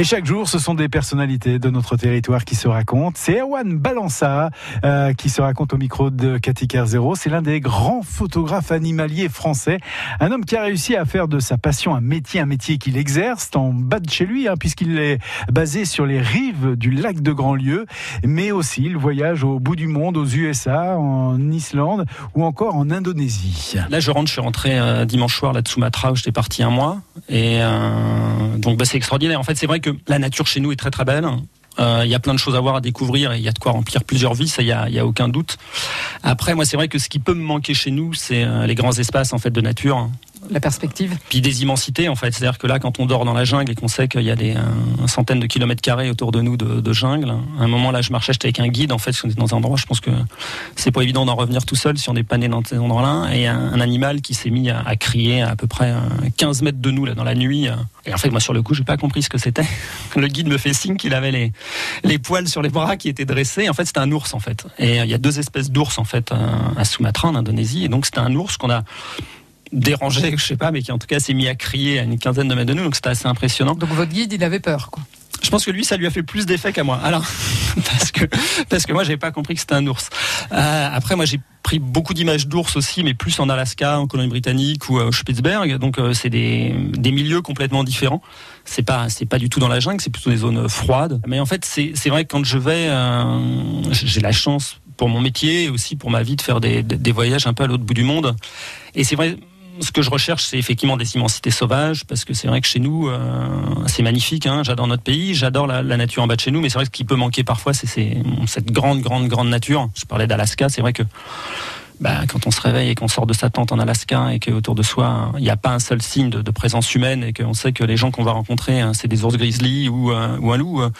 Et chaque jour, ce sont des personnalités de notre territoire qui se racontent. C'est Erwan Balança euh, qui se raconte au micro de Cathy Zéro. C'est l'un des grands photographes animaliers français. Un homme qui a réussi à faire de sa passion un métier, un métier qu'il exerce en bas de chez lui, hein, puisqu'il est basé sur les rives du lac de Grandlieu. Mais aussi, il voyage au bout du monde, aux USA, en Islande ou encore en Indonésie. Là, je rentre, je suis rentré euh, dimanche soir là de Sumatra où j'étais parti un mois. Et euh, donc, bah, c'est extraordinaire. En fait, c'est vrai que la nature chez nous est très très belle. Euh, il y a plein de choses à voir, à découvrir, et il y a de quoi remplir plusieurs vies, ça, il y a, a, aucun doute. Après, moi, c'est vrai que ce qui peut me manquer chez nous, c'est euh, les grands espaces en fait de nature la perspective? Puis des immensités en fait, c'est-à-dire que là, quand on dort dans la jungle et qu'on sait qu'il y a des centaines de kilomètres carrés autour de nous de, jungle, à un moment là, je marchais, j'étais avec un guide en fait, on est dans un endroit, je pense que c'est pas évident d'en revenir tout seul si on n'est pas né dans ces endroits-là, et un, animal qui s'est mis à, crier à, peu près 15 mètres de nous là dans la nuit. Et en fait, moi sur le coup, j'ai pas compris ce que c'était. Le guide me fait signe qu'il avait les les poils sur les bras qui étaient dressés. En fait, c'était un ours en fait. Et il y a deux espèces d'ours en fait à Sumatra en Indonésie, et donc c'était un ours qu'on a dérangé, je sais pas, mais qui en tout cas s'est mis à crier à une quinzaine de mètres de nous, donc c'était assez impressionnant. Donc votre guide, il avait peur, quoi. Je pense que lui, ça lui a fait plus d'effet qu'à moi. Alors, parce que parce que moi, j'avais pas compris que c'était un ours. Euh, après, moi, j'ai pris beaucoup d'images d'ours aussi, mais plus en Alaska, en Colombie-Britannique ou au Spitzberg. Donc, euh, c'est des, des milieux complètement différents. C'est pas c'est pas du tout dans la jungle, c'est plutôt des zones froides. Mais en fait, c'est c'est vrai que quand je vais, euh, j'ai la chance pour mon métier et aussi pour ma vie de faire des, des voyages un peu à l'autre bout du monde. Et c'est vrai ce que je recherche, c'est effectivement des immensités sauvages, parce que c'est vrai que chez nous, euh, c'est magnifique. Hein, j'adore notre pays, j'adore la, nature en bas de chez nous, mais c'est vrai que ce qui peut manquer parfois, c'est cette grande, grande, grande nature. Je parlais d'Alaska, c'est vrai que bah, quand on se réveille et qu'on sort de sa tente en Alaska et qu'autour de soi, il n'y a pas un seul signe de, présence humaine et qu'on sait que les gens qu'on va rencontrer, hein, c'est des ours grizzly ou, euh, un loup. Euh,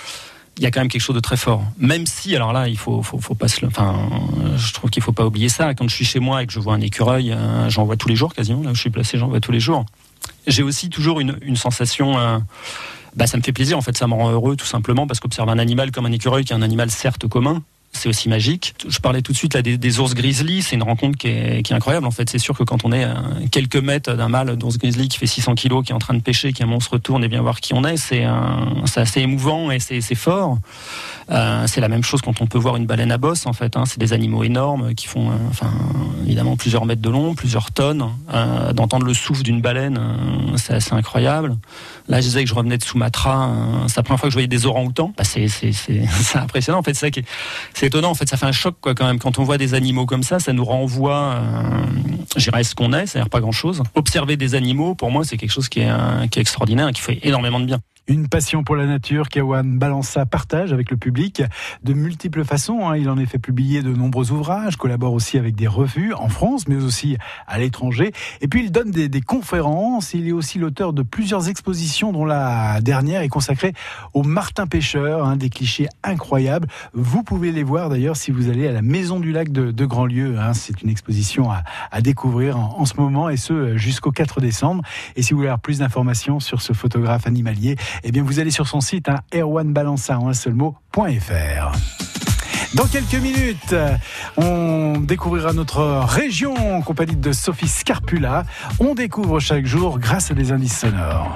il y a quand même quelque chose de très fort. Même si, alors là, il faut, faut, pas se, enfin, je trouve qu'il faut pas oublier ça. Quand je suis chez moi et que je vois un écureuil, euh, j'en vois tous les jours quasiment. Là où je suis placé, j'en vois tous les jours. J'ai aussi toujours une, une sensation. Euh, bah, ça me fait plaisir. En fait, ça me rend heureux tout simplement parce qu'observer un animal comme un écureuil, qui est un animal certes commun, c'est aussi magique. Je parlais tout de suite là des, ours grizzly, c'est une rencontre qui est, qui est, incroyable. En fait, c'est sûr que quand on est à quelques mètres d'un mâle d'ours grizzly qui fait 600 kilos, qui est en train de pêcher, qui un monstre tourne et bien voir qui on est, c'est assez émouvant et c'est fort. Euh, c'est la même chose quand on peut voir une baleine à bosse. En fait, hein. c'est des animaux énormes qui font, euh, enfin, évidemment plusieurs mètres de long, plusieurs tonnes. Euh, D'entendre le souffle d'une baleine, euh, c'est assez incroyable. Là, je disais que je revenais de Sumatra. Euh, c'est la première fois que je voyais des orang-outans. Bah, c'est impressionnant. En fait, c'est ça qui est étonnant. En fait ça fait un choc quoi quand même. Quand on voit des animaux comme ça ça nous renvoie euh, j'irais ce qu'on est. C'est-à-dire pas grand chose observer des animaux pour moi c'est quelque chose qui est, euh, qui est extraordinaire et qui fait énormément de bien une passion pour la nature qu'Awan Balança partage avec le public de multiples façons. Hein. Il en est fait publier de nombreux ouvrages, collabore aussi avec des revues en France, mais aussi à l'étranger. Et puis il donne des, conférences. Il est aussi l'auteur de plusieurs expositions, dont la dernière est consacrée au Martin Pêcheur, hein, des clichés incroyables. Vous pouvez les voir d'ailleurs si vous allez à la Maison du Lac de, Grandlieu. Hein. C'est une exposition à, découvrir en, ce moment et ce jusqu'au 4 décembre. Et si vous voulez avoir plus d'informations sur ce photographe animalier, eh bien, vous allez sur son site, hein, en un seul. Dans quelques minutes, on découvrira notre région en compagnie de Sophie Scarpula. On découvre chaque jour grâce à des indices sonores.